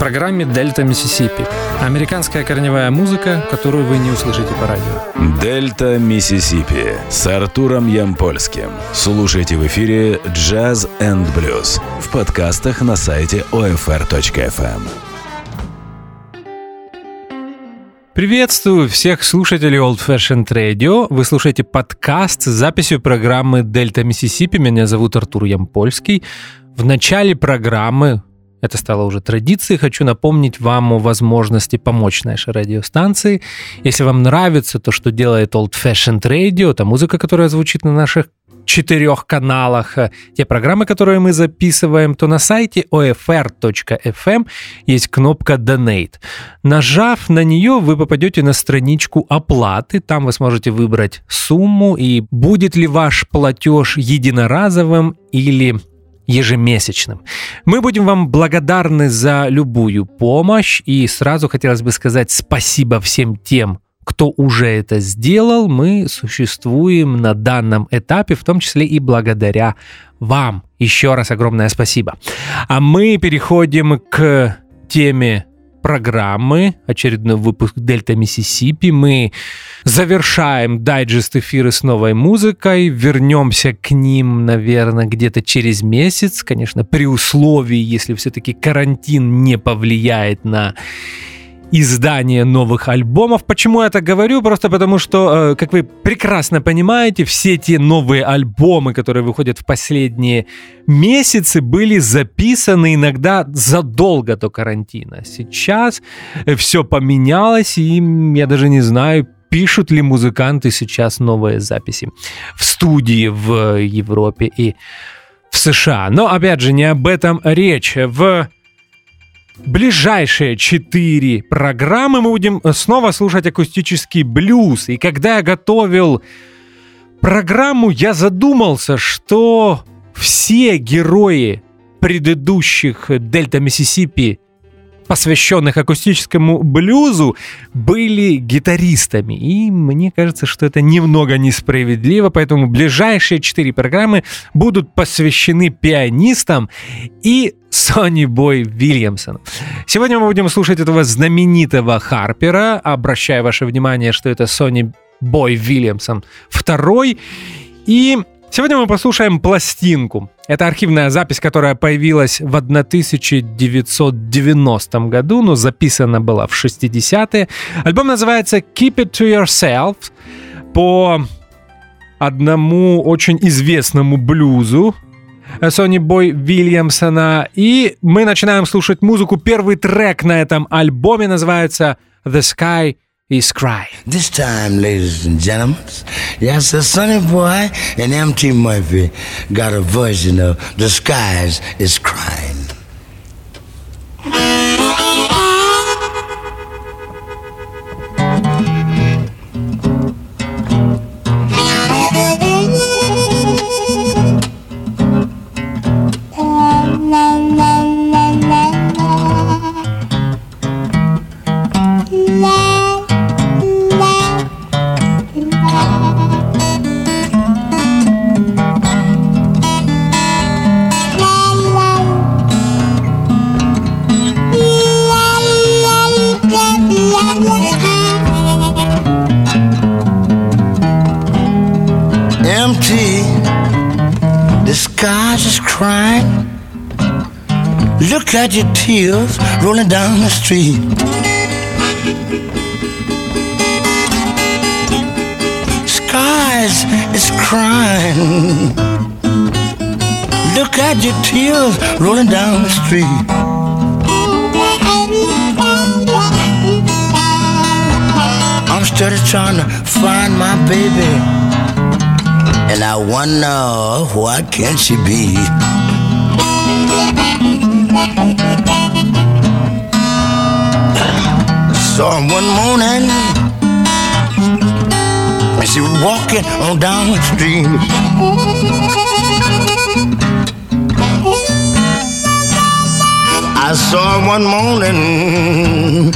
программе «Дельта Миссисипи». Американская корневая музыка, которую вы не услышите по радио. «Дельта Миссисипи» с Артуром Ямпольским. Слушайте в эфире «Jazz and Blues» в подкастах на сайте OFR.FM. Приветствую всех слушателей Old Fashioned Radio. Вы слушаете подкаст с записью программы «Дельта Миссисипи». Меня зовут Артур Ямпольский. В начале программы это стало уже традицией. Хочу напомнить вам о возможности помочь нашей радиостанции. Если вам нравится то, что делает Old Fashioned Radio, та музыка, которая звучит на наших четырех каналах, э, те программы, которые мы записываем, то на сайте ofr.fm есть кнопка Donate. Нажав на нее, вы попадете на страничку оплаты. Там вы сможете выбрать сумму и будет ли ваш платеж единоразовым или ежемесячным. Мы будем вам благодарны за любую помощь и сразу хотелось бы сказать спасибо всем тем, кто уже это сделал. Мы существуем на данном этапе, в том числе и благодаря вам. Еще раз огромное спасибо. А мы переходим к теме программы, очередной выпуск Дельта Миссисипи. Мы завершаем дайджест эфиры с новой музыкой, вернемся к ним, наверное, где-то через месяц, конечно, при условии, если все-таки карантин не повлияет на издание новых альбомов. Почему я так говорю? Просто потому что, э, как вы прекрасно понимаете, все те новые альбомы, которые выходят в последние месяцы, были записаны иногда задолго до карантина. Сейчас все поменялось, и я даже не знаю, пишут ли музыканты сейчас новые записи в студии в Европе и в США. Но, опять же, не об этом речь. В ближайшие четыре программы мы будем снова слушать акустический блюз. И когда я готовил программу, я задумался, что все герои предыдущих Дельта Миссисипи посвященных акустическому блюзу, были гитаристами. И мне кажется, что это немного несправедливо, поэтому ближайшие четыре программы будут посвящены пианистам и Сони Бой Вильямсону. Сегодня мы будем слушать этого знаменитого Харпера, обращая ваше внимание, что это Сони Бой Вильямсон второй. И Сегодня мы послушаем пластинку. Это архивная запись, которая появилась в 1990 году, но записана была в 60-е. Альбом называется Keep It To Yourself по одному очень известному блюзу Сони Бой Вильямсона. И мы начинаем слушать музыку. Первый трек на этом альбоме называется The Sky is crying. This time, ladies and gentlemen, yes, the Sonny Boy and M.T. Murphy got a version of The Skies is Crying. Tears rolling down the street. Skies is crying. Look at your tears rolling down the street. I'm steady trying to find my baby. And I wonder what can she be? I saw him one morning and she was walking on down the street. I saw her one morning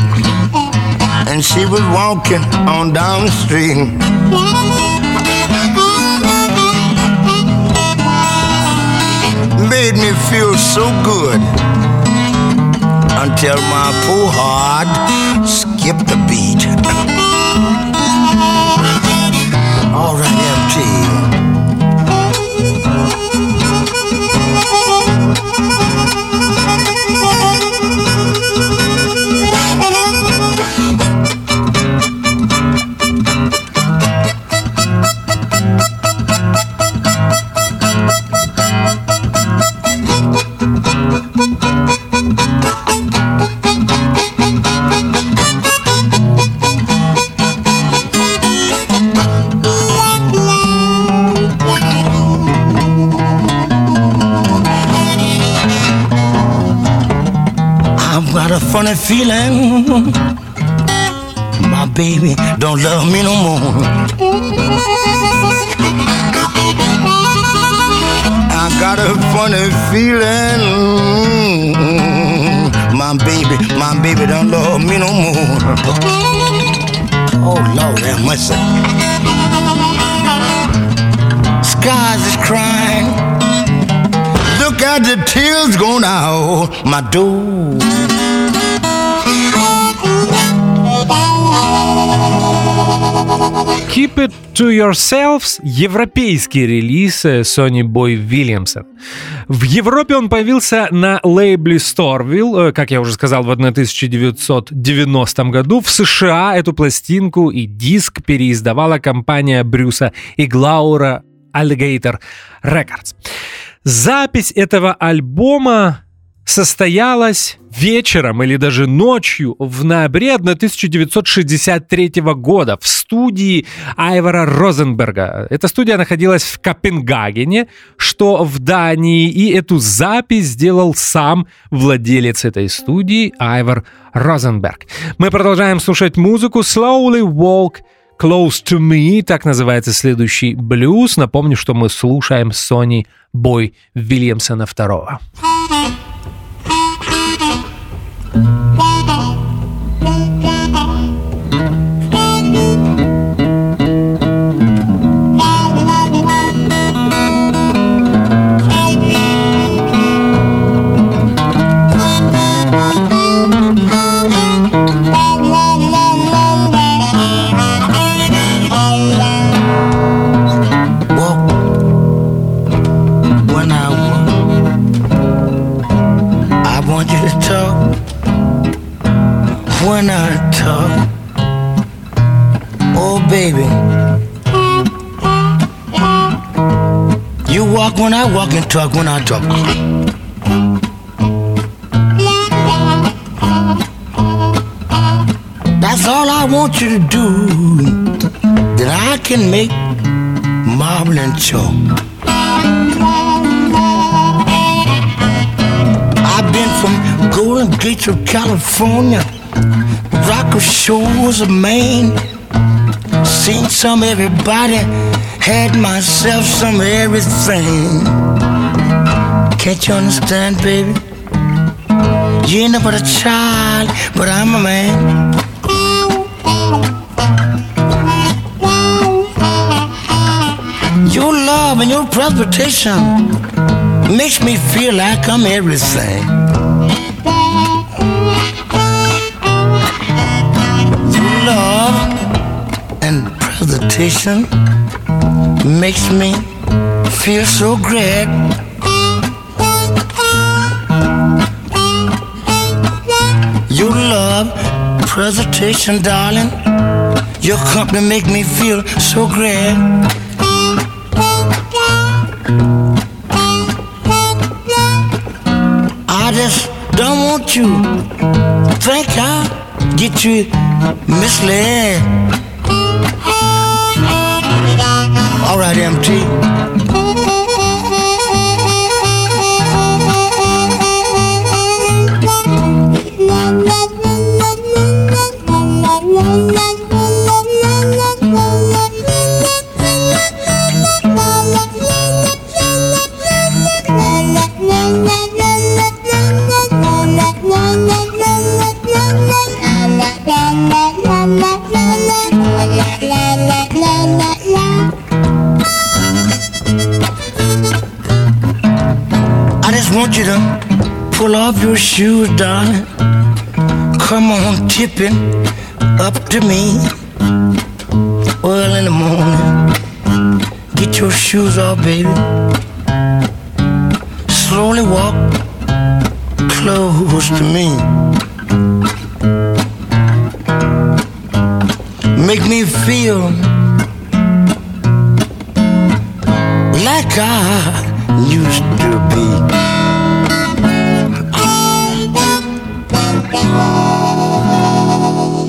and she was walking on down the street. made me feel so good till my poor heart skip the beat. Funny feeling my baby don't love me no more. I got a funny feeling my baby, my baby don't love me no more. Oh Lord, have mercy. Skies is crying. Look at the tears going out my door. Keep It To Yourselves — европейский релиз Sony Boy Williamson. В Европе он появился на лейбле Storville, э, как я уже сказал, в 1990 году. В США эту пластинку и диск переиздавала компания Брюса и Глаура Alligator Records. Запись этого альбома состоялась вечером или даже ночью в ноябре 1963 года в студии Айвара Розенберга. Эта студия находилась в Копенгагене, что в Дании, и эту запись сделал сам владелец этой студии Айвар Розенберг. Мы продолжаем слушать музыку Slowly Walk Close to Me, так называется следующий блюз. Напомню, что мы слушаем Сони Бой Вильямсона II. When I walk and talk when I talk. That's all I want you to do. Then I can make marble and chalk. I've been from Golden Gate of California, Rocker Shores of Maine. Seen some everybody, had myself some everything. Can't you understand, baby? You ain't but a child, but I'm a man. Your love and your presentation makes me feel like I'm everything. Your love and presentation makes me feel so great. Your love, presentation, darling. Your company make me feel so great. I just don't want you think I get you misled. empty. Pull off your shoes, darling. come on tipping up to me. Well, in the morning, get your shoes off, baby. Slowly walk close to me. Make me feel like I used to be.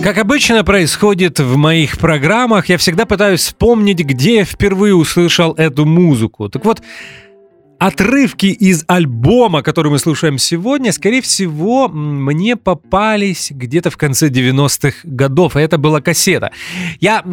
Как обычно происходит в моих программах, я всегда пытаюсь вспомнить, где я впервые услышал эту музыку. Так вот, отрывки из альбома, который мы слушаем сегодня, скорее всего, мне попались где-то в конце 90-х годов, и это была кассета. Я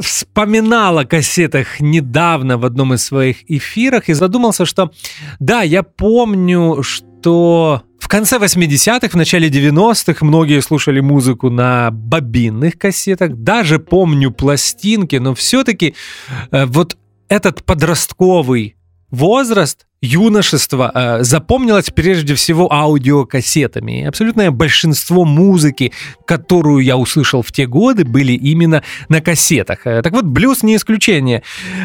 вспоминал о кассетах недавно в одном из своих эфирах и задумался, что да, я помню, что в конце 80-х, в начале 90-х многие слушали музыку на бобинных кассетах. Даже помню пластинки, но все-таки э, вот этот подростковый возраст юношества э, запомнилось прежде всего аудиокассетами. И абсолютное большинство музыки, которую я услышал в те годы, были именно на кассетах. Э, так вот, блюз не исключение.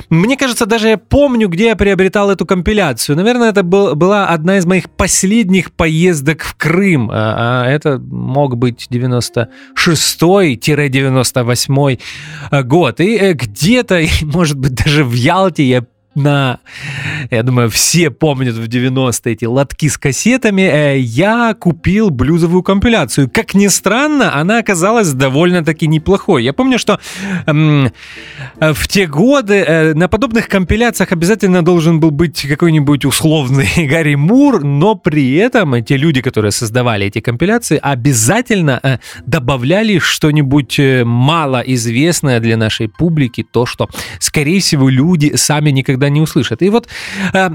Мне кажется, даже я помню, где я приобретал эту компиляцию. Наверное, это был, была одна из моих последних поездок в Крым. А, а это мог быть 96-98 год. И э, где-то, может быть, даже в Ялте я на, я думаю, все помнят в 90-е эти лотки с кассетами, э, я купил блюзовую компиляцию. Как ни странно, она оказалась довольно-таки неплохой. Я помню, что эм, в те годы э, на подобных компиляциях обязательно должен был быть какой-нибудь условный Гарри Мур, но при этом те люди, которые создавали эти компиляции, обязательно э, добавляли что-нибудь малоизвестное для нашей публики, то, что, скорее всего, люди сами никогда никогда не услышат. И вот э,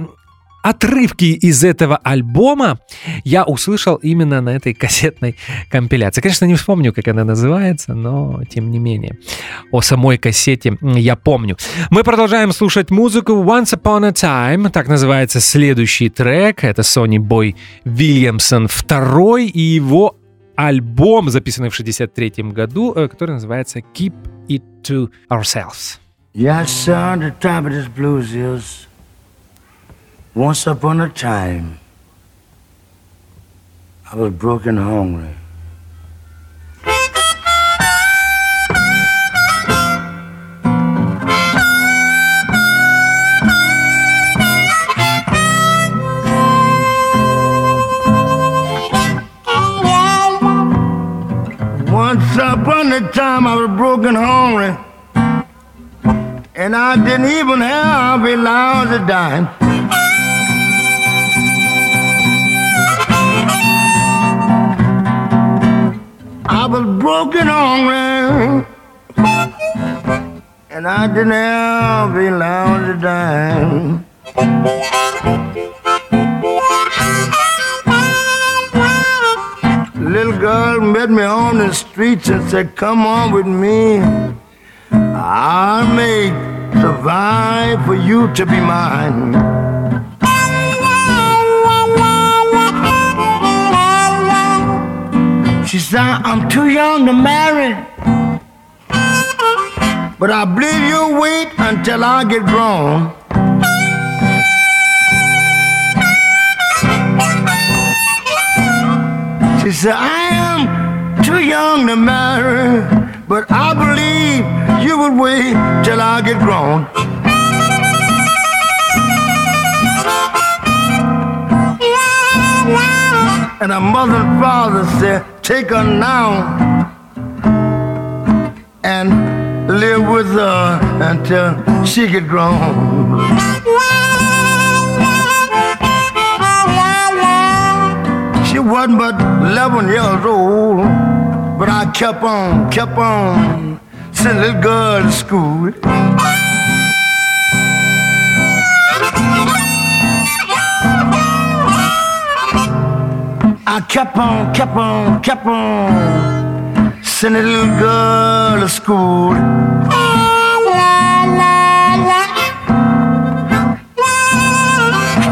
отрывки из этого альбома я услышал именно на этой кассетной компиляции. Конечно, не вспомню, как она называется, но тем не менее. О самой кассете я помню. Мы продолжаем слушать музыку Once Upon a Time, так называется следующий трек. Это Сони Бой Вильямсон второй и его альбом, записанный в 63 году, э, который называется Keep It To Ourselves. Yes, sir, the top of this blues is once upon a time I was broken hungry. Once upon a time I was broken hungry. And I didn't even have a lousy dime. I was broken hungry. And I didn't have a lousy dime. Little girl met me on the streets and said, Come on with me. I'll make survive for you to be mine. She said, I'm too young to marry, but I believe you'll wait until I get grown. She said, I am too young to marry, but I believe you would wait till I get grown. And her mother and father said, take her now and live with her until she get grown. She wasn't but 11 years old, but I kept on, kept on sent little girl to school. I kept on, kept on, kept on sending little girl to school.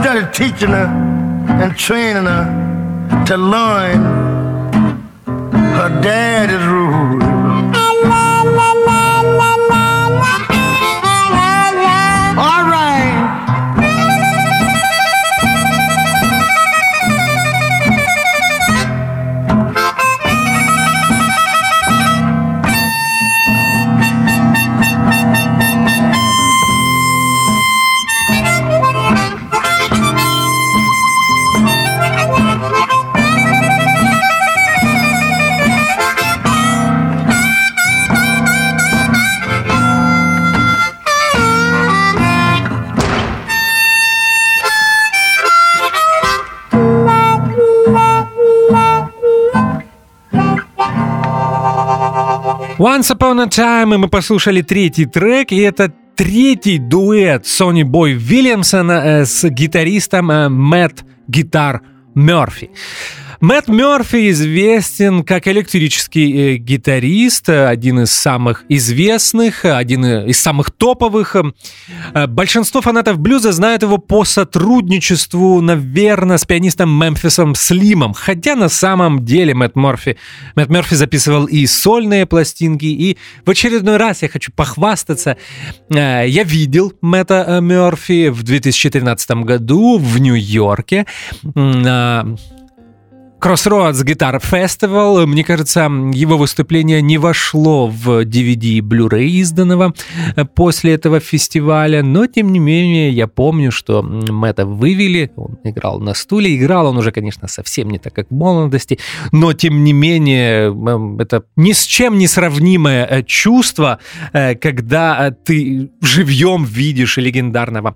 Started teaching her and training her to learn her dad is rude. Once Upon a Time, и мы послушали третий трек, и это третий дуэт Сони Бой Вильямсона с гитаристом Мэтт Гитар Мерфи. Мэтт Мерфи известен как электрический э, гитарист, э, один из самых известных, один из самых топовых. Э, большинство фанатов блюза знают его по сотрудничеству, наверное, с пианистом Мемфисом Слимом. Хотя на самом деле Мэтт Мерфи, Мэтт Мерфи записывал и сольные пластинки. И в очередной раз я хочу похвастаться. Я видел Мэтта Мерфи в 2013 году в Нью-Йорке Crossroads Guitar Festival. Мне кажется, его выступление не вошло в DVD Blu-ray изданного э, после этого фестиваля, но тем не менее я помню, что Мэтта вывели, он играл на стуле, играл он уже, конечно, совсем не так, как в молодости, но тем не менее это ни с чем не сравнимое э, чувство, э, когда ты живьем видишь легендарного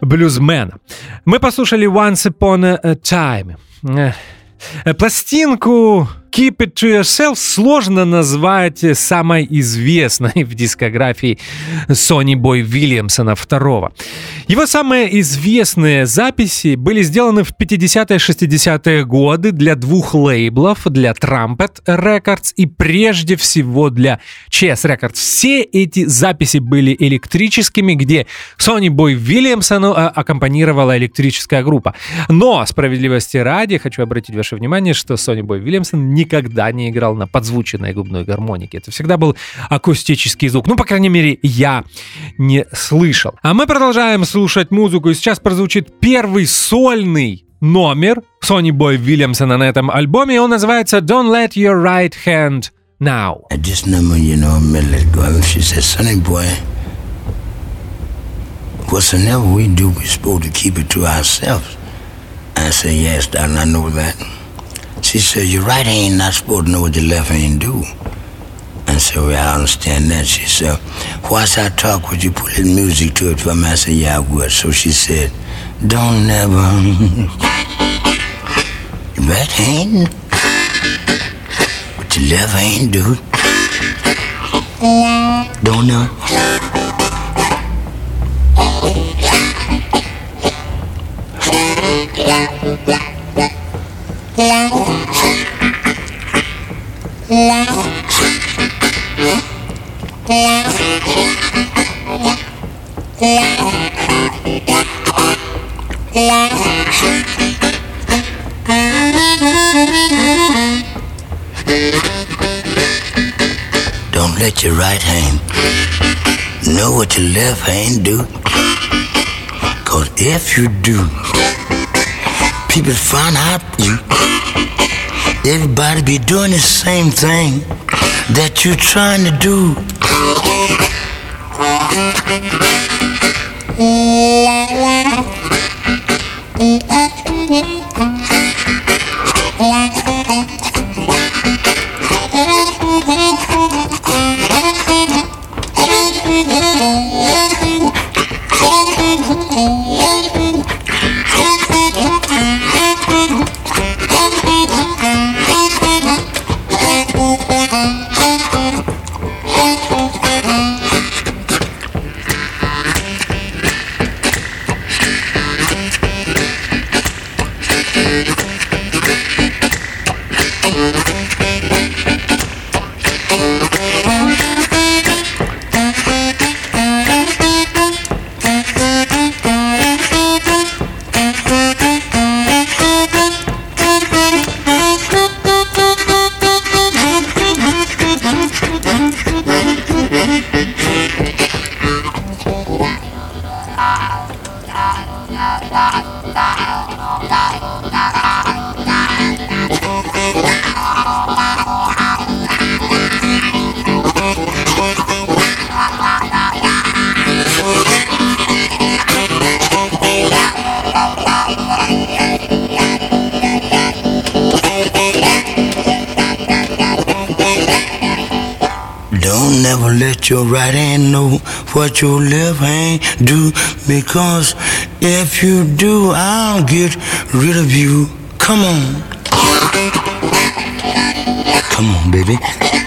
блюзмена. Мы послушали Once Upon a Time. Пластинку Keep It To Yourself сложно назвать самой известной в дискографии Сони Бой Вильямсона II. Его самые известные записи были сделаны в 50-60-е годы для двух лейблов, для Trumpet Records и прежде всего для Chess Records. Все эти записи были электрическими, где Сони Бой Вильямсону аккомпанировала электрическая группа. Но, справедливости ради, хочу обратить ваше внимание, что Сони Бой Вильямсон никогда не играл на подзвученной губной гармонике. Это всегда был акустический звук. Ну, по крайней мере, я не слышал. А мы продолжаем слушать музыку. И сейчас прозвучит первый сольный номер Сони Бой Вильямсона на этом альбоме. Он называется «Don't let your right hand now». At this number, you know, I'm gonna let. And she said, Sonny boy, whatsoever we do, we're supposed to keep it to ourselves. I said, yes, darling, I know that. She said, your right hand not supposed to know what your left hand do. I said, well, I understand that. She said, whilst I talk, would you put little music to it for me? I said, yeah, I would. So she said, don't never... right hand? What your left hand do? Don't know. Don't let your right hand know what your left hand do. Cause if you do, People find out you. Everybody be doing the same thing that you're trying to do. what your left hand do. Because if you do, I'll get rid of you. Come on. Come on, baby.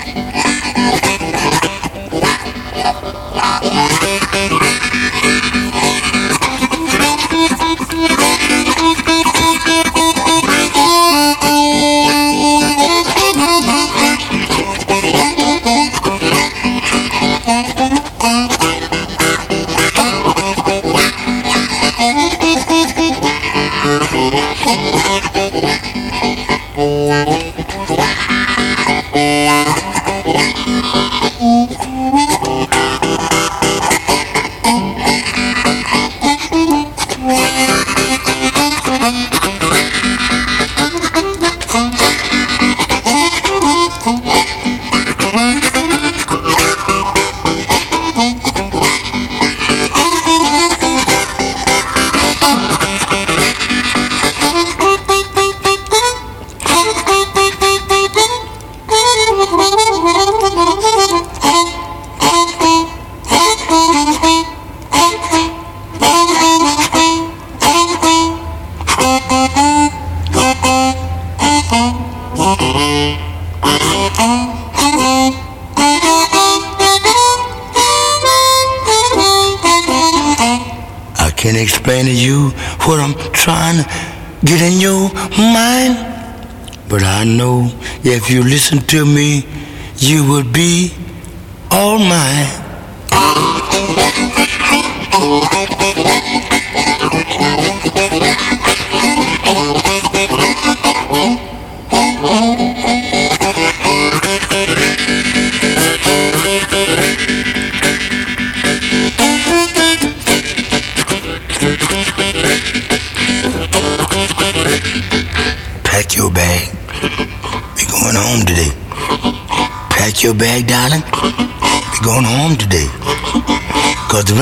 You listen to me, you will be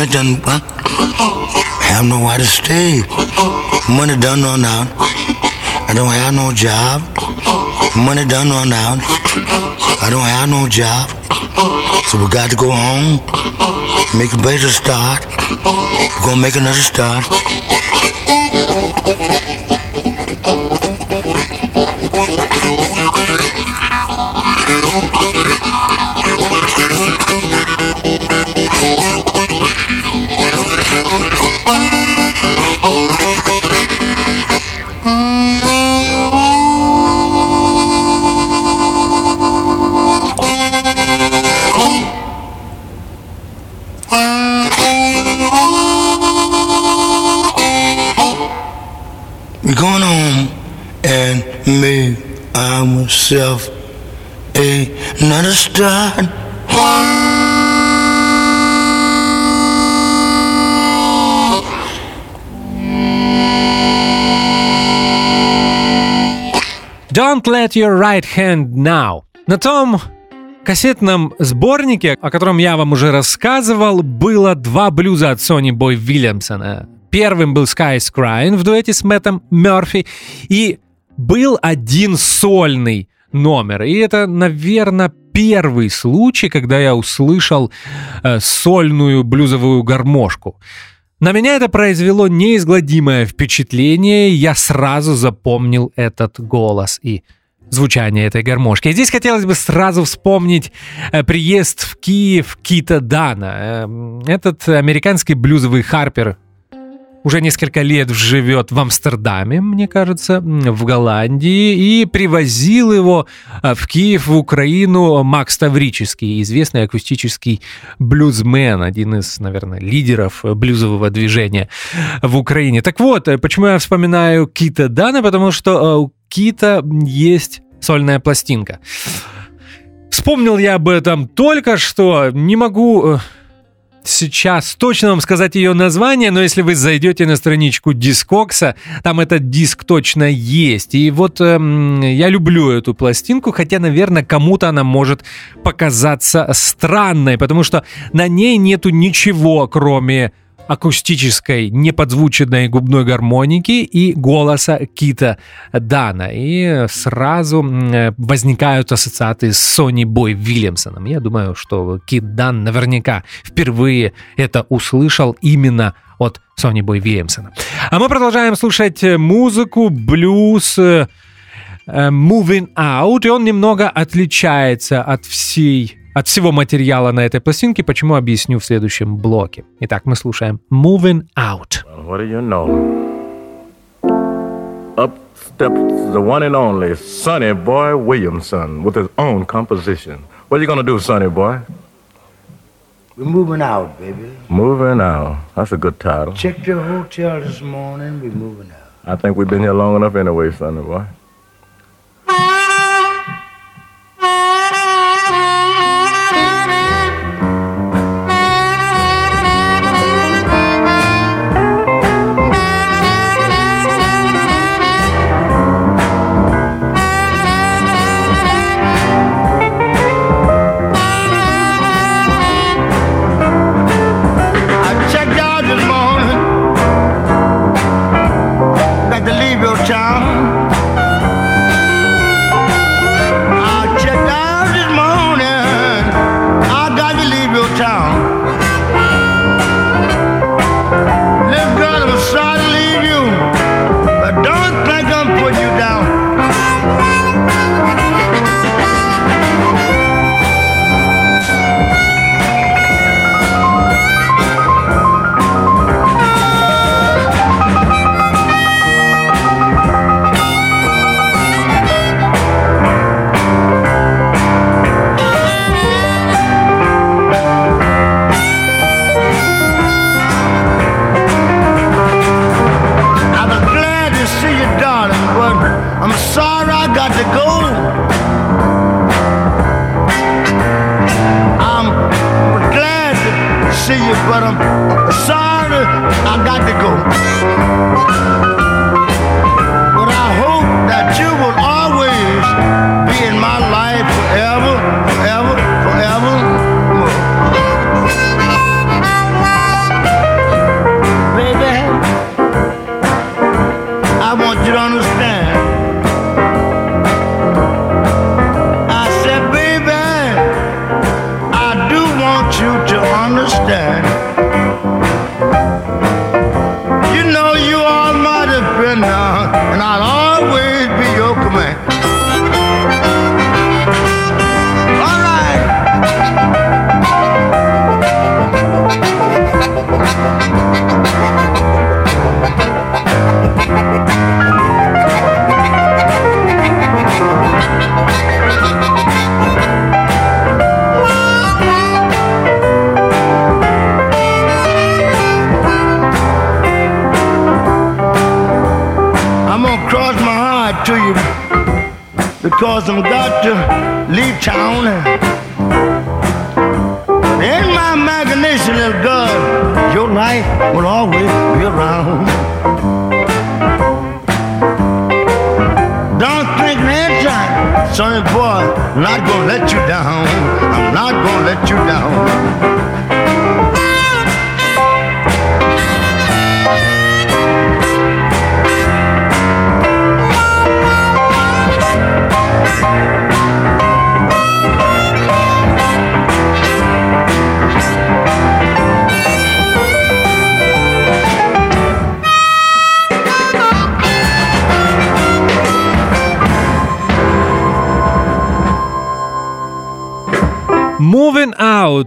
done, huh? Have nowhere to stay. Money done run out. I don't have no job. Money done run out. I don't have no job. So we got to go home. Make a better start. We're gonna make another start. Going home and make ourselves another start. Don't let your right hand now. На том кассетном сборнике, о котором я вам уже рассказывал, было два блюза от Сони Бой Вильямсона. Первым был Sky's Crying в дуэте с Мэттом Мерфи, и был один сольный номер. И это, наверное, первый случай, когда я услышал э, сольную блюзовую гармошку. На меня это произвело неизгладимое впечатление, я сразу запомнил этот голос и звучание этой гармошки. И здесь хотелось бы сразу вспомнить э, приезд в Киев Кита Дана. Э, этот американский блюзовый харпер уже несколько лет живет в Амстердаме, мне кажется, в Голландии, и привозил его э, в Киев, в Украину Макс Таврический, известный акустический блюзмен, один из, наверное, лидеров блюзового движения в Украине. Так вот, э, почему я вспоминаю Кита Дана, потому что э, у Кита есть сольная пластинка. Вспомнил я об этом только что, не могу сейчас точно вам сказать ее название, но если вы зайдете на страничку Дискокса, там этот диск точно есть. И вот эм, я люблю эту пластинку, хотя, наверное, кому-то она может показаться странной, потому что на ней нету ничего, кроме акустической неподзвученной губной гармоники и голоса Кита Дана. И сразу возникают ассоциации с Сони Бой Вильямсоном. Я думаю, что Кит Дан наверняка впервые это услышал именно от Сони Бой Вильямсона. А мы продолжаем слушать музыку, блюз, э, Moving Out, и он немного отличается от всей от всего материала на этой пластинке, почему объясню в следующем блоке. Итак, мы слушаем Moving Out. What do you know? Up steps the one and only Sonny Boy Williamson with his own composition. What are you gonna do, Sonny Boy? We're moving out, baby. Moving out. That's a good title. Checked your hotel this morning. We're moving out. I think we've been here long enough anyway, Sonny Boy.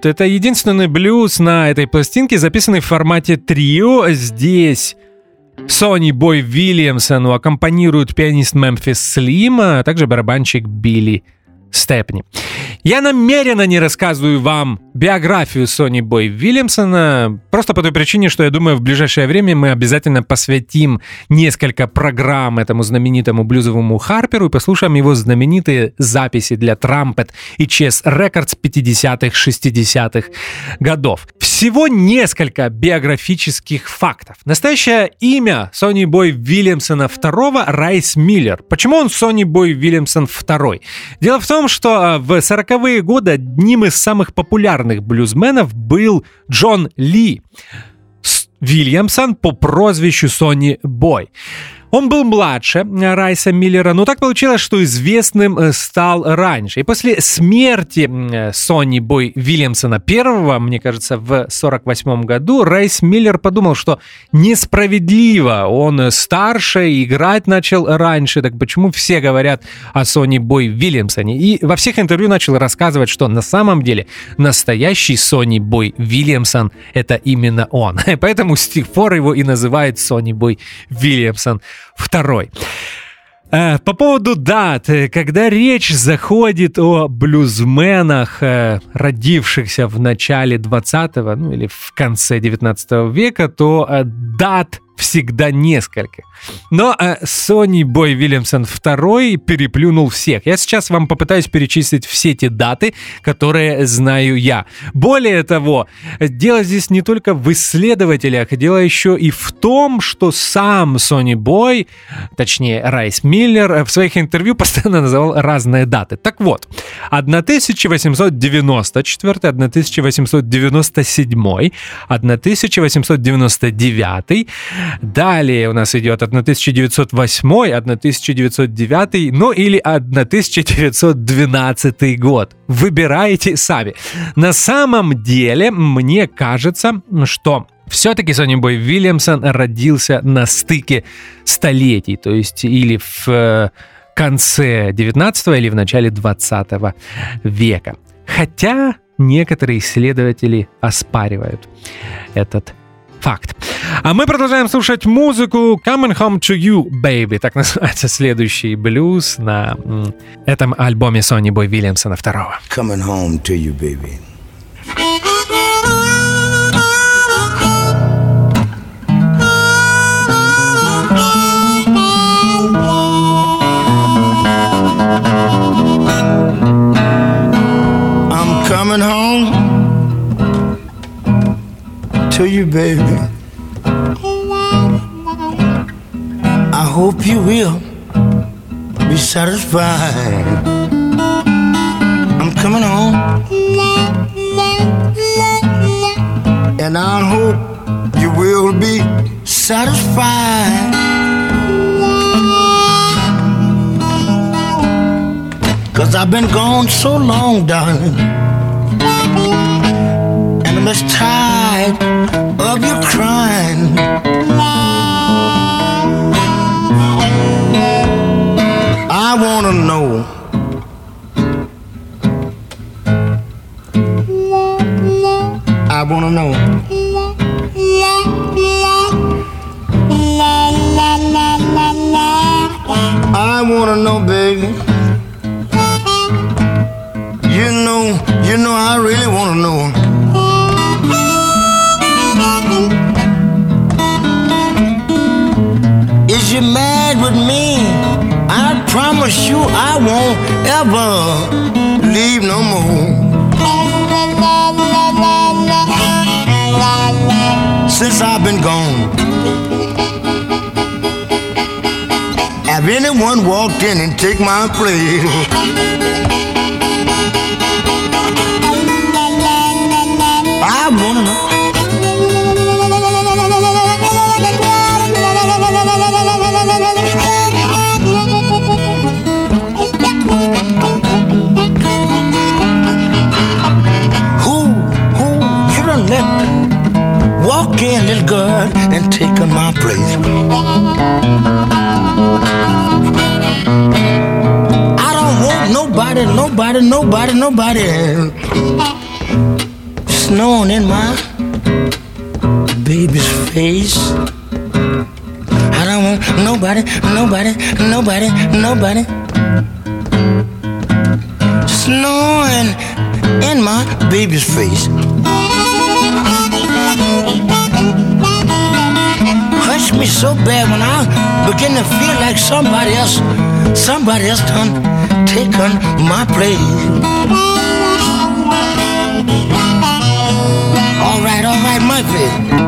Out. Это единственный блюз на этой пластинке, записанный в формате трио. Здесь Сони Бой Вильямсону аккомпанирует пианист Мемфис Слим, а также барабанщик Билли Степни. Я намеренно не рассказываю вам биографию Сони Бой Вильямсона, просто по той причине, что я думаю, в ближайшее время мы обязательно посвятим несколько программ этому знаменитому блюзовому Харперу и послушаем его знаменитые записи для Трампет и Chess Records 50-х, 60-х годов. Всего несколько биографических фактов. Настоящее имя Сони Бой Вильямсона II Райс Миллер. Почему он Сони Бой Вильямсон II? Дело в том, что в 40 40-е годы одним из самых популярных блюзменов был Джон Ли. Вильямсон по прозвищу Сони Бой. Он был младше Райса Миллера, но так получилось, что известным э, стал раньше. И после смерти э, Сони Бой Вильямсона первого, мне кажется, в 48 году, Райс Миллер подумал, что несправедливо. Он старше, играть начал раньше. Так почему все говорят о Сони Бой Вильямсоне? И во всех интервью начал рассказывать, что на самом деле настоящий Сони Бой Вильямсон — это именно он. Поэтому с тех пор его и называют Сони Бой Вильямсон второй. Э, по поводу дат, э, когда речь заходит о блюзменах, э, родившихся в начале 20 ну или в конце 19 века, то дат всегда несколько. Но э, Сони Бой Вильямсон II переплюнул всех. Я сейчас вам попытаюсь перечислить все те даты, которые знаю я. Более того, дело здесь не только в исследователях, дело еще и в том, что сам Сони Бой, точнее Райс Миллер, в своих интервью постоянно называл разные даты. Так вот, 1894, 1897, 1899, Далее у нас идет 1908, 1909, ну или 1912 год. Выбирайте сами. На самом деле, мне кажется, что все-таки Сони Бой Вильямсон родился на стыке столетий, то есть или в э, конце 19 или в начале 20 века. Хотя некоторые исследователи оспаривают этот факт. А мы продолжаем слушать музыку Coming Home to You, Baby. Так называется следующий блюз на этом альбоме Сони Бой Вильямсона второго. Coming home to you, baby. Coming home to you, baby. I hope you will be satisfied. I'm coming home, and I hope you will be satisfied. Cause I've been gone so long, darling. And I'm just tired of your crying. I wanna know. I wanna know. I wanna know, baby. You know, you know, I really wanna know. Mad with me? I promise you I won't ever leave no more. Since I've been gone, have anyone walked in and take my place? I wanna know. Little girl, and take on my place? I don't want nobody, nobody, nobody, nobody snowing in my baby's face. I don't want nobody, nobody, nobody, nobody snowing in my baby's face. Hush me so bad when I begin to feel like somebody else, somebody else done taken my place. All right, all right, Murphy.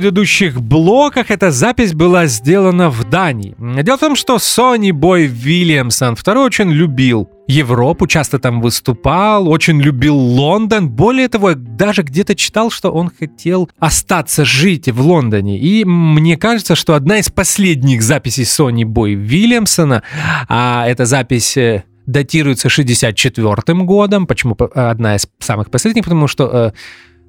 Предыдущих блоках, эта запись была сделана в Дании. Дело в том, что Сони Бой Вильямсон второй очень любил Европу, часто там выступал, очень любил Лондон. Более того, даже где-то читал, что он хотел остаться жить в Лондоне. И мне кажется, что одна из последних записей Сони Бой Вильямсона, а эта запись э, датируется 64 годом. Почему одна из самых последних? Потому что э,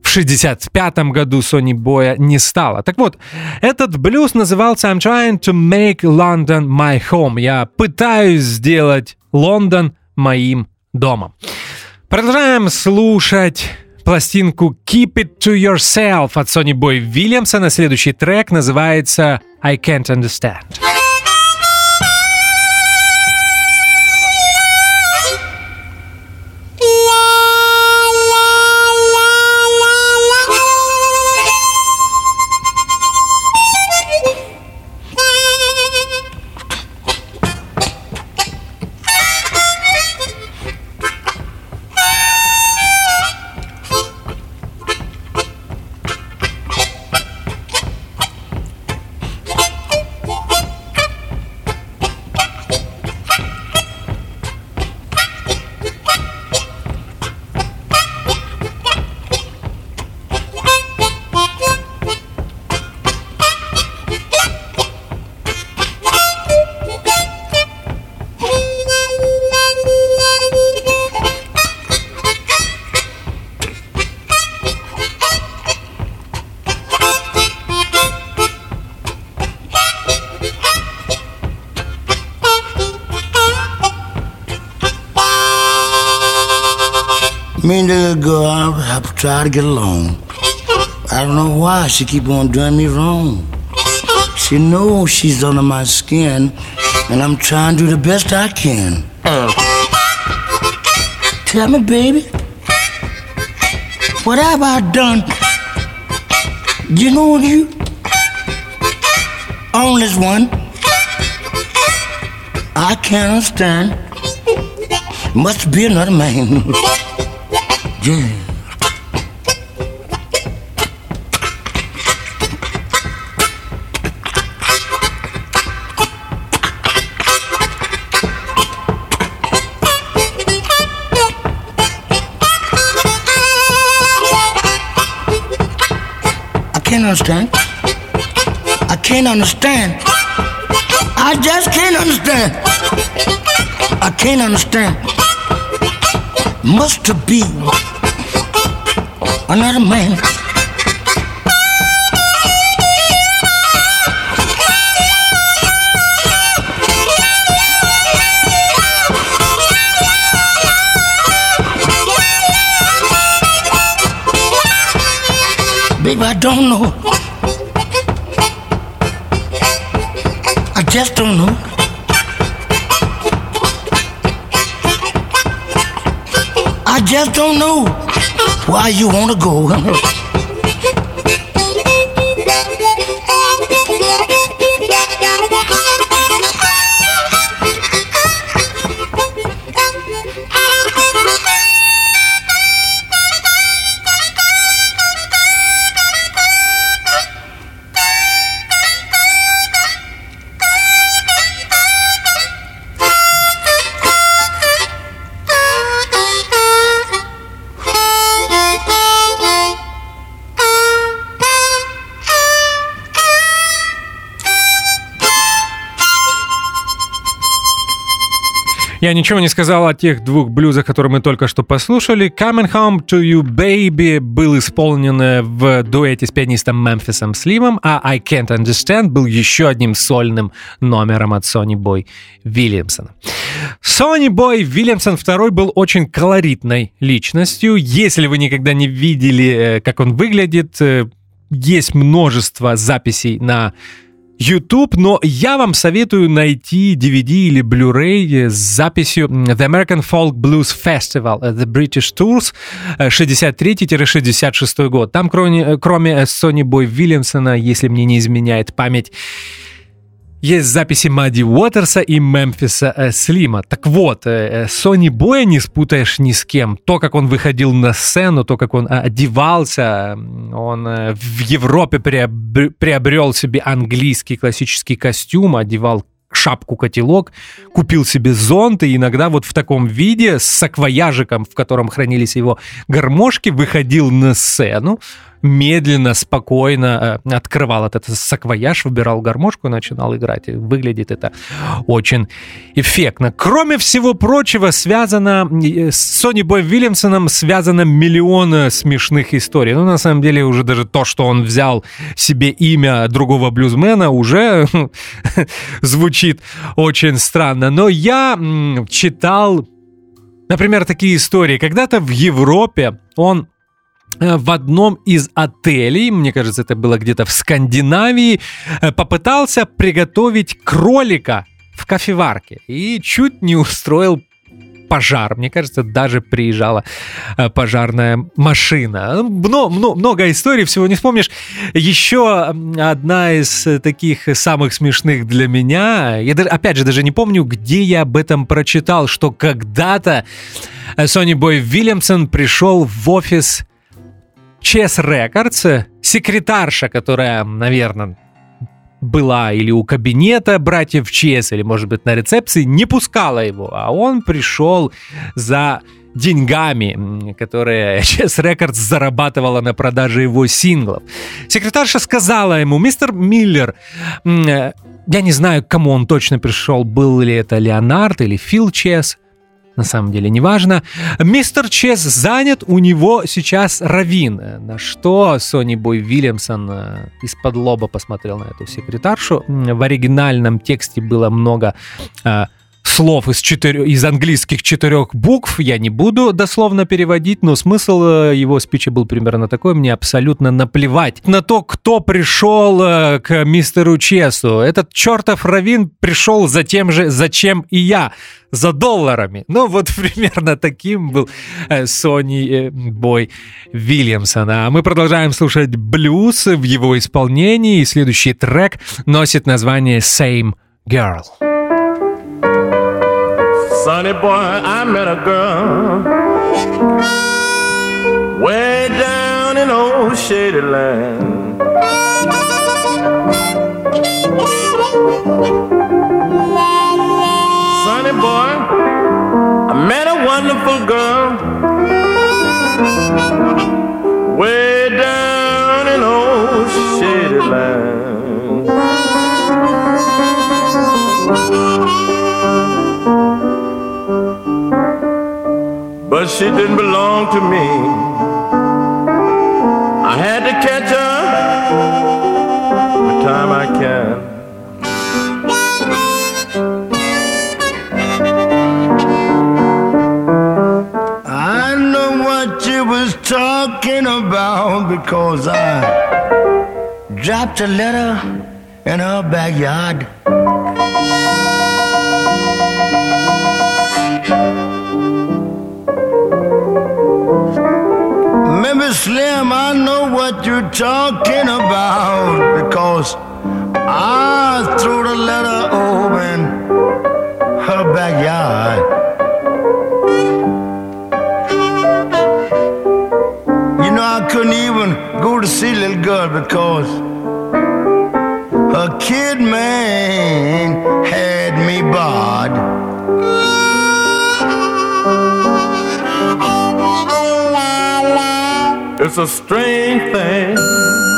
в 65 году Сони Боя не стало. Так вот, этот блюз назывался I'm trying to make London my home. Я пытаюсь сделать Лондон моим домом. Продолжаем слушать пластинку Keep It To Yourself от Сони Бой Вильямсона. Следующий трек называется I Can't Understand. Try to get along. I don't know why she keep on doing me wrong. She knows she's under my skin, and I'm trying to do the best I can. Tell me, baby, what have I done? You know you? own this one. I can't understand. Must be another man. Yeah. Can't understand. I can't understand. I just can't understand. I can't understand. Must be another man. I don't know. I just don't know. I just don't know why you wanna go. Я ничего не сказал о тех двух блюзах, которые мы только что послушали. Coming Home to You Baby был исполнен в дуэте с пианистом Мемфисом Слимом, а I Can't Understand был еще одним сольным номером от Сони Бой Вильямсона. Сони Бой Вильямсон II был очень колоритной личностью. Если вы никогда не видели, как он выглядит, есть множество записей на YouTube, но я вам советую найти DVD или Blu-ray с записью The American Folk Blues Festival The British Tours 63-66 год. Там, кроме, кроме Сони Бой Вильямсона, если мне не изменяет память, есть записи Мадди Уотерса и Мемфиса э, Слима. Так вот, э, Сони Боя не спутаешь ни с кем. То, как он выходил на сцену, то, как он э, одевался, он э, в Европе приобр- приобрел себе английский классический костюм, одевал шапку-котелок, купил себе зонт, и иногда вот в таком виде с саквояжиком, в котором хранились его гармошки, выходил на сцену, медленно, спокойно э, открывал этот саквояж, выбирал гармошку и начинал играть. И выглядит это очень эффектно. Кроме всего прочего, связано э, с Сони Бой Вильямсоном связано миллион э, смешных историй. Ну, на самом деле, уже даже то, что он взял себе имя другого блюзмена, уже звучит очень странно. Но я читал, например, такие истории. Когда-то в Европе он в одном из отелей, мне кажется, это было где-то в Скандинавии, э, попытался приготовить кролика в кофеварке и чуть не устроил пожар. Мне кажется, даже приезжала э, пожарная машина. Мно, мно- много историй, всего не вспомнишь. Еще одна из э, таких самых смешных для меня, я даже, опять же даже не помню, где я об этом прочитал, что когда-то э, Сони Бой Вильямсон пришел в офис Chess Records, секретарша, которая, наверное, была или у кабинета братьев Чес, или, может быть, на рецепции, не пускала его, а он пришел за деньгами, которые Chess Records зарабатывала на продаже его синглов. Секретарша сказала ему, мистер Миллер, э, я не знаю, к кому он точно пришел, был ли это Леонард или Фил Чес, на самом деле неважно. Мистер Чес занят, у него сейчас Равин. На что Сони Бой Вильямсон э, из-под лоба посмотрел на эту секретаршу. В оригинальном тексте было много э, слов из, четыре- из английских четырех букв. Я не буду дословно переводить, но смысл э, его спича был примерно такой. Мне абсолютно наплевать на то, кто пришел э, к мистеру Чесу. Этот чертов Равин пришел за тем же, зачем и я за долларами. Ну, вот примерно таким был э, Сони Бой Вильямсон. А мы продолжаем слушать блюз в его исполнении. И следующий трек носит название «Same Girl». Sonny boy, I met a girl way down in old shady land. Sonny boy, I met a wonderful girl way down in old shady land. She didn't belong to me. I had to catch her the time I can. I know what you was talking about because I dropped a letter in her backyard. Slim, I know what you're talking about because I threw the letter open her backyard. You know, I couldn't even go to see little girl because her kid man It's a strange thing.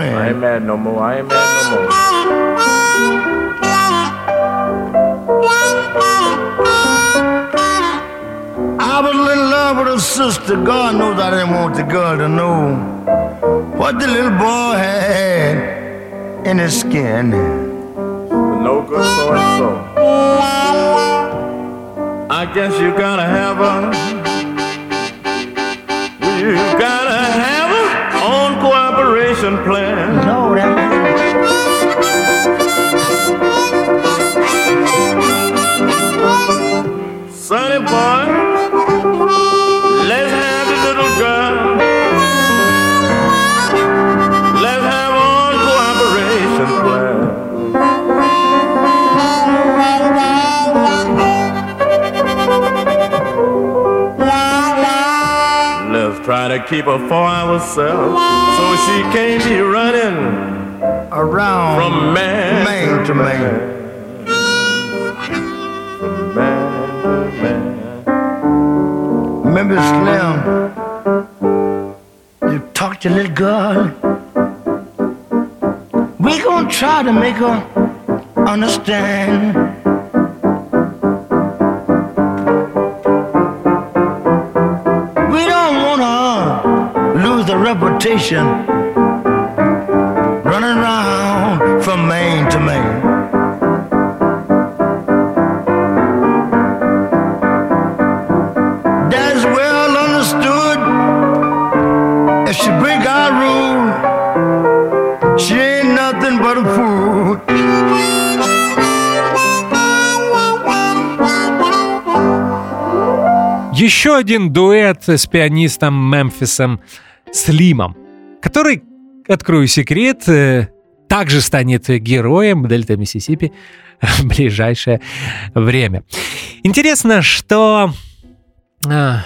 His girlfriend. I ain't mad no more. I ain't mad no more. I was in love with a sister. God knows I didn't want the girl to know what the little boy had in his skin. But no good so and so. I guess you gotta have a. You gotta have a own cooperation plan. Keep her for ourselves so she can't be running Around from man, man to man. From man to man. Remember, Slim, you talk to little girl. We gonna try to make her understand. the reputation running around from main to main. That's well understood. If she break our rule, she ain't nothing but a fool. Еще один дуэт с пианистом Мемфисом Слимом, который, открою секрет, э, также станет героем Дельта Миссисипи в ближайшее время. Интересно, что а,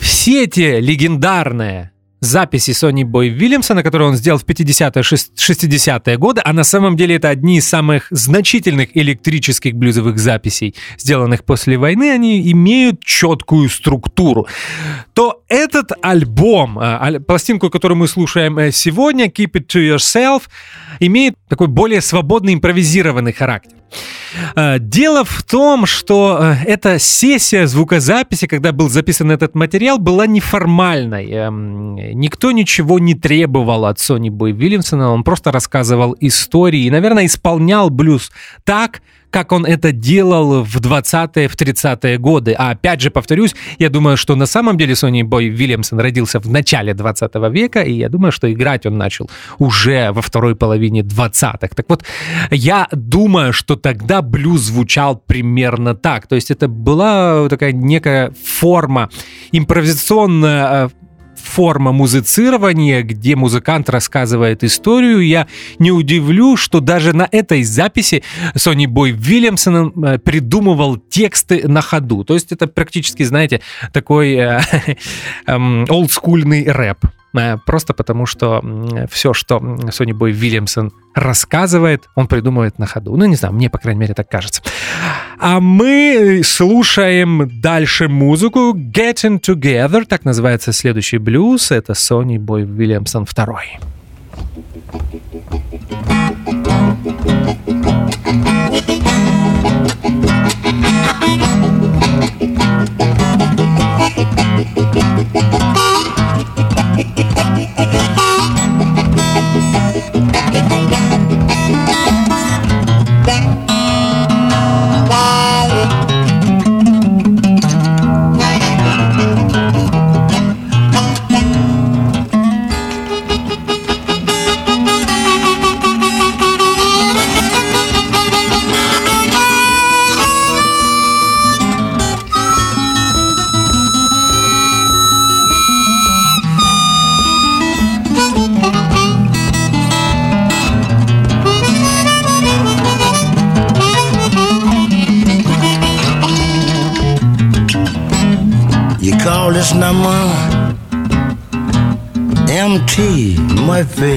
все эти легендарные записи Сони Бой Вильямсона, которые он сделал в 50-е, 60-е годы, а на самом деле это одни из самых значительных электрических блюзовых записей, сделанных после войны, они имеют четкую структуру. То этот альбом, аль- пластинку, которую мы слушаем э, сегодня, Keep It To Yourself, имеет такой более свободный импровизированный характер. Э, Дело в том, что э, эта сессия звукозаписи, когда был записан этот материал, была неформальной. Эм, Никто ничего не требовал от Сони Бой Вильямсона, он просто рассказывал истории и, наверное, исполнял блюз так, как он это делал в 20-е, в 30-е годы. А опять же, повторюсь, я думаю, что на самом деле Сони Бой Вильямсон родился в начале 20 века, и я думаю, что играть он начал уже во второй половине 20-х. Так вот, я думаю, что тогда блюз звучал примерно так. То есть это была такая некая форма, импровизационная э, форма музицирования, где музыкант рассказывает историю. Я не удивлю, что даже на этой записи Сони Бой Вильямсон э, придумывал тексты на ходу. То есть это практически, знаете, такой э, эм, олдскульный рэп. Э, Просто потому, что все, что Сони Бой Вильямсон рассказывает, он придумывает на ходу. Ну, не знаю, мне, по крайней мере, так кажется. А мы слушаем дальше музыку Getting Together, так называется следующий блюз. Это Сони Бой Вильямсон второй. You call this number MT Murphy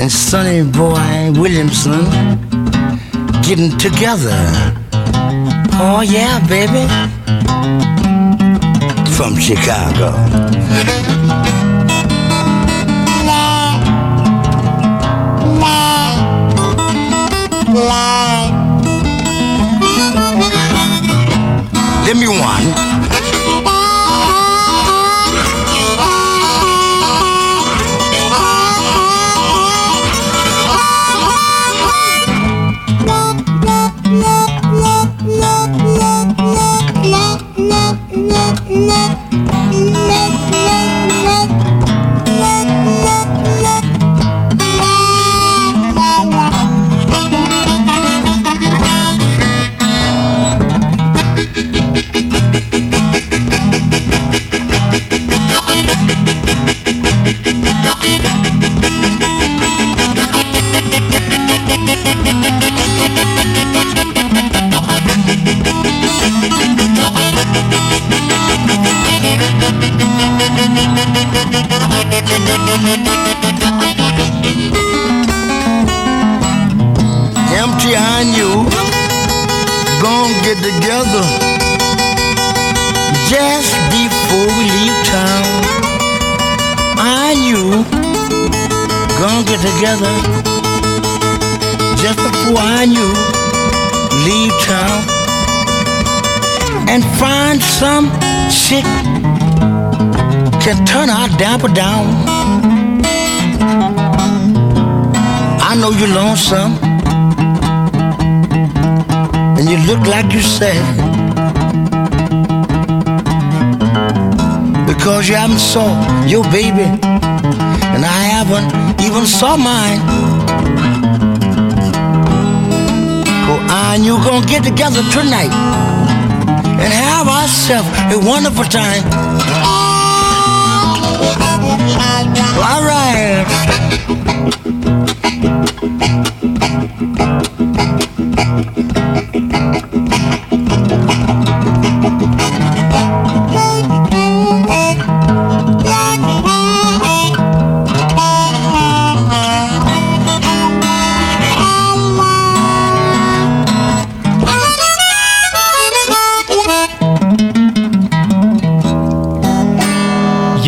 and Sonny Boy Williamson getting together. Oh yeah, baby. from Chicago. Give me one. Our down. I know you're lonesome and you look like you're sad because you haven't saw your baby and I haven't even saw mine. I and you gonna get together tonight and have ourselves a wonderful time.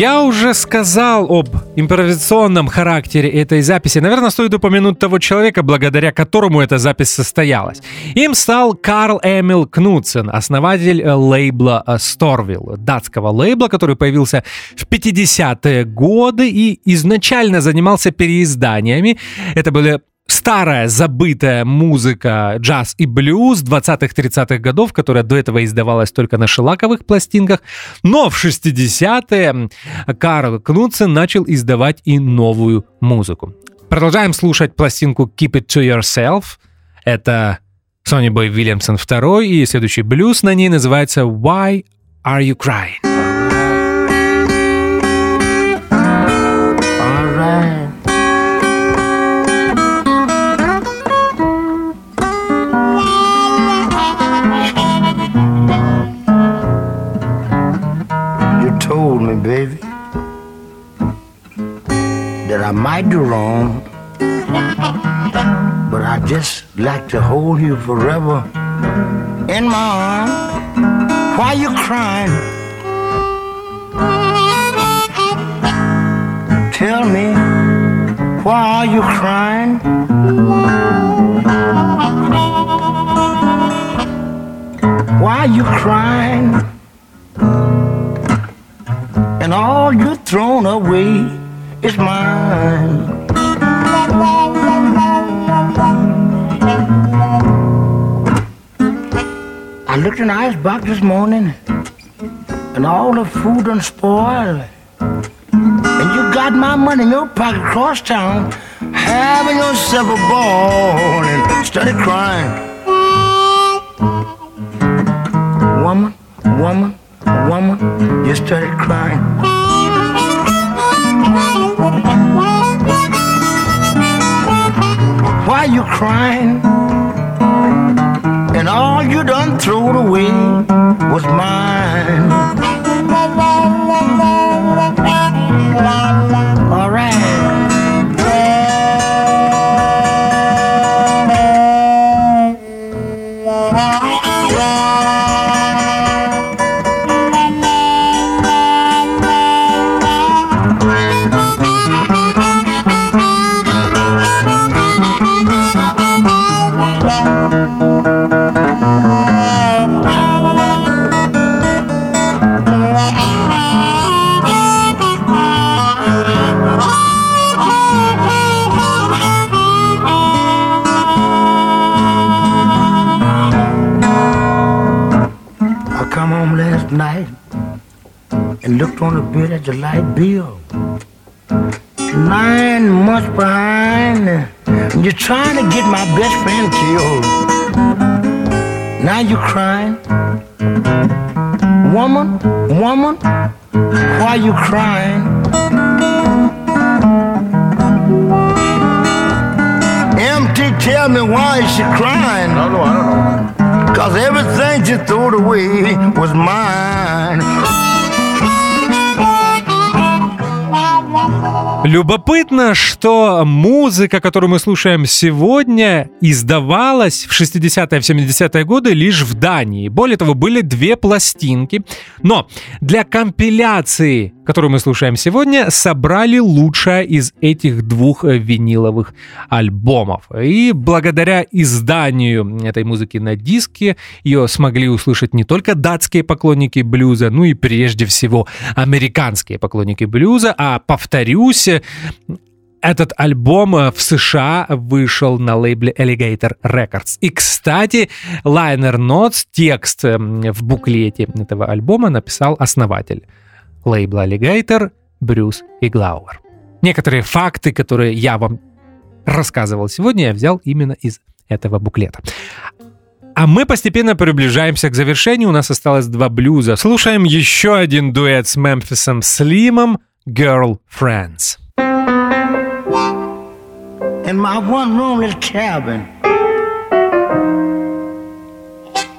Я уже сказал об импровизационном характере этой записи. Наверное, стоит упомянуть того человека, благодаря которому эта запись состоялась. Им стал Карл Эмил Кнутсен, основатель э, лейбла э, Storyville, датского лейбла, который появился в 50-е годы и изначально занимался переизданиями. Это были старая забытая музыка джаз и блюз 20-30-х годов, которая до этого издавалась только на шелаковых пластинках. Но в 60-е Карл Кнутсен начал издавать и новую музыку. Продолжаем слушать пластинку Keep It To Yourself. Это Сонни Бой Вильямсон II, и следующий блюз на ней называется Why Are You Crying? Me, baby, that I might do wrong, but I just like to hold you forever in my arms. Why you crying? Tell me, why are you crying? Why are you crying? And all you thrown away is mine. I looked in the icebox this morning, and all the food done spoiled. And you got my money in your pocket across town, having yourself a ball and started crying. You started crying. Why you crying? And all you done thrown away the light be? Любопытно, что музыка, которую мы слушаем сегодня, издавалась в 60-е, в 70-е годы лишь в Дании. Более того, были две пластинки. Но для компиляции, которую мы слушаем сегодня, собрали лучшее из этих двух виниловых альбомов. И благодаря изданию этой музыки на диске ее смогли услышать не только датские поклонники блюза, ну и прежде всего американские поклонники блюза. А повторюсь, этот альбом э, в США вышел на лейбле Alligator Records. И, кстати, Liner Notes, текст э, в буклете этого альбома написал основатель лейбла Alligator Брюс Иглауэр. Некоторые факты, которые я вам рассказывал сегодня, я взял именно из этого буклета. А мы постепенно приближаемся к завершению. У нас осталось два блюза. Слушаем еще один дуэт с Мемфисом Слимом «Girl Friends». In my one room little cabin.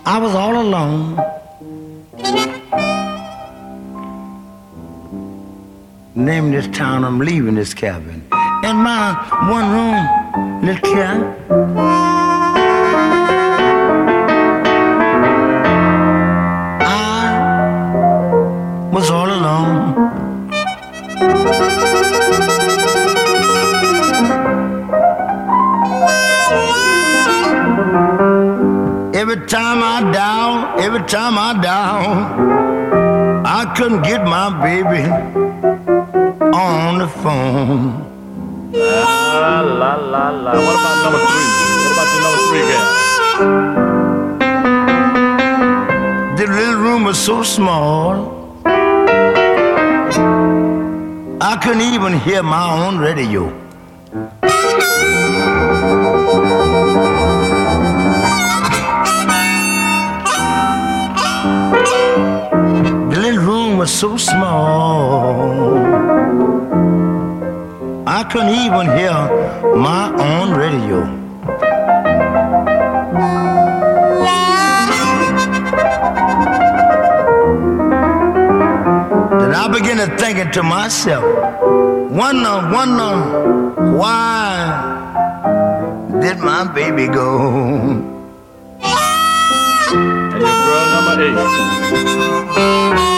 I was all alone. Name this town, I'm leaving this cabin. In my one room little cabin. I was all Every time I down, every time I down, I couldn't get my baby on the phone. La la la la. What about number three? What about the number three guy? The little room was so small, I couldn't even hear my own radio. Was so small, I couldn't even hear my own radio. Then I began to thinking to myself, wonder, wonder, why did my baby go? And your girl number eight.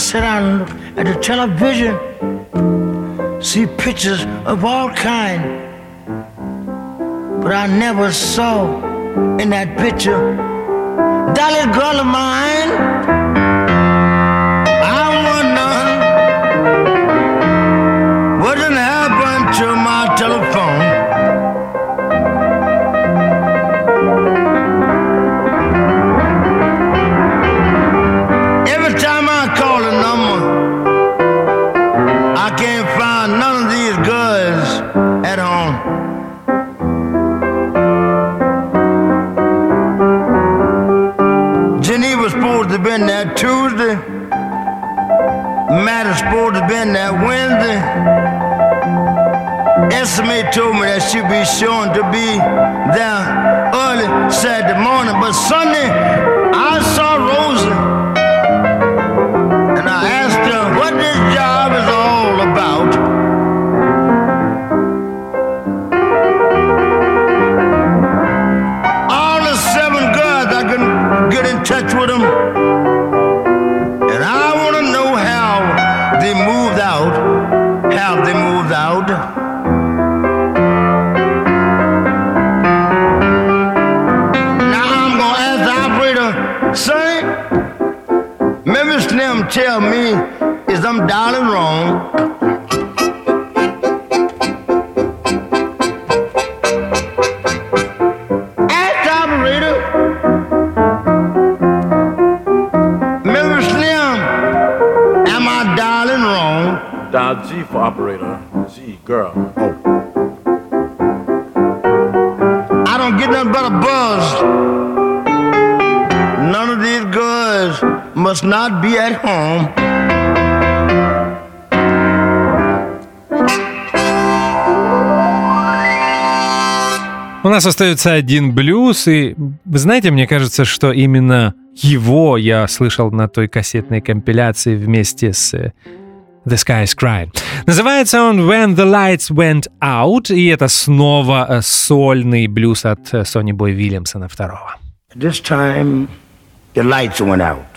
Sit down at the television, see pictures of all kind, but I never saw in that picture that little girl of mine. Dialing wrong? Operator. Miller Slim, am I dialing wrong? Dial G for operator. G, girl. Oh. I don't get nothing but a buzz. None of these girls must not be at home. Нас остается один блюз, и вы знаете, мне кажется, что именно его я слышал на той кассетной компиляции вместе с э, The Sky is Crying. Называется он When the Lights Went Out, и это снова э, сольный блюз от Сони Бой Вильямсона второго. This time, the lights went out.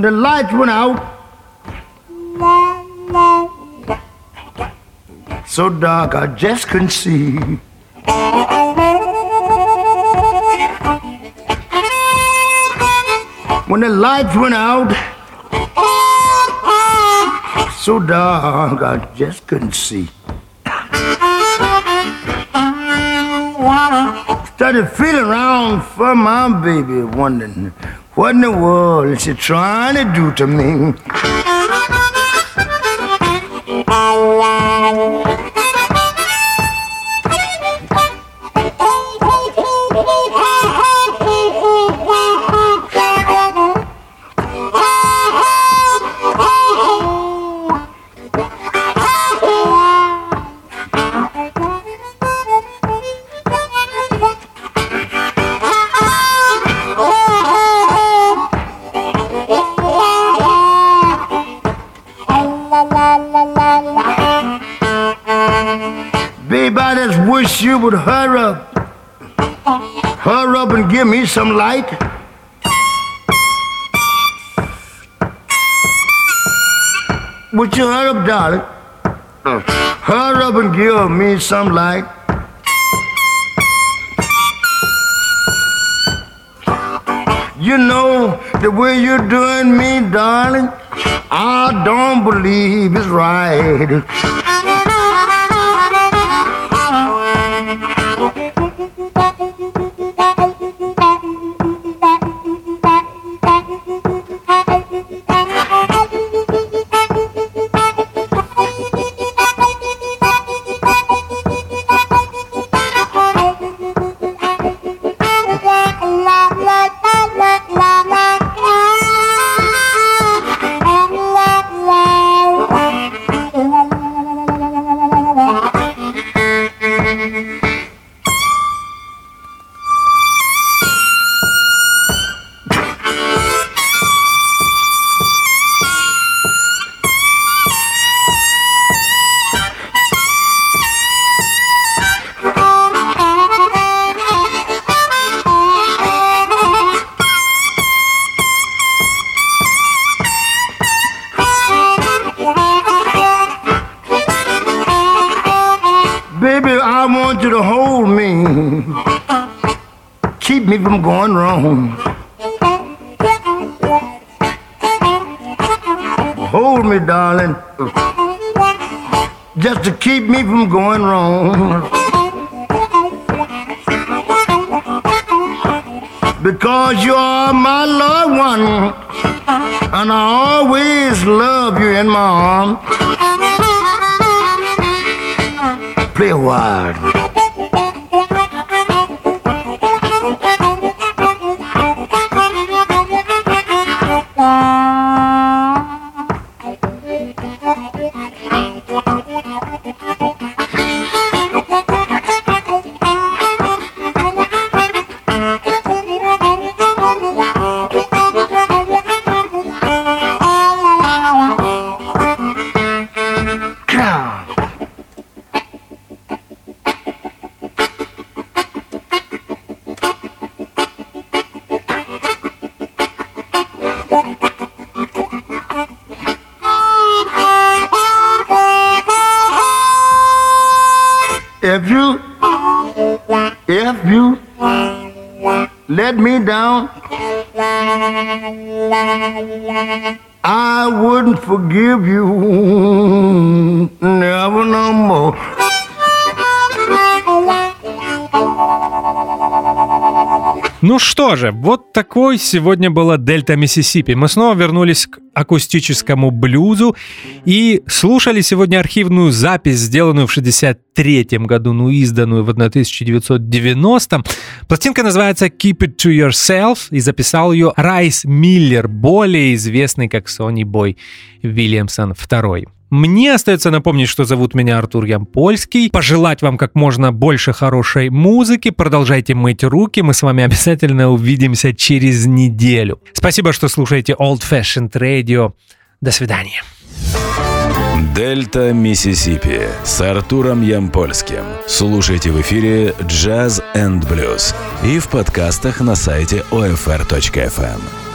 When the lights went out, so dark I just couldn't see. When the lights went out, so dark I just couldn't see. Started feeling around for my baby, wondering what in the world is she trying to do to me. Would you hurry up, darling? Hurry up and give me some light. You know the way you're doing me, darling. I don't believe it's right. Because you are my loved one. And I always love you in my arms. Play a while. Let me down, I wouldn't forgive you что же, вот такой сегодня была Дельта Миссисипи. Мы снова вернулись к акустическому блюзу и слушали сегодня архивную запись, сделанную в 63 году, ну изданную в 1990. Пластинка называется Keep It To Yourself и записал ее Райс Миллер, более известный как Сони Бой Вильямсон II. Мне остается напомнить, что зовут меня Артур Ямпольский. Пожелать вам как можно больше хорошей музыки. Продолжайте мыть руки. Мы с вами обязательно увидимся через неделю. Спасибо, что слушаете Old Fashioned Radio. До свидания. Дельта Миссисипи с Артуром Ямпольским. Слушайте в эфире Jazz and Blues и в подкастах на сайте OFR.FM.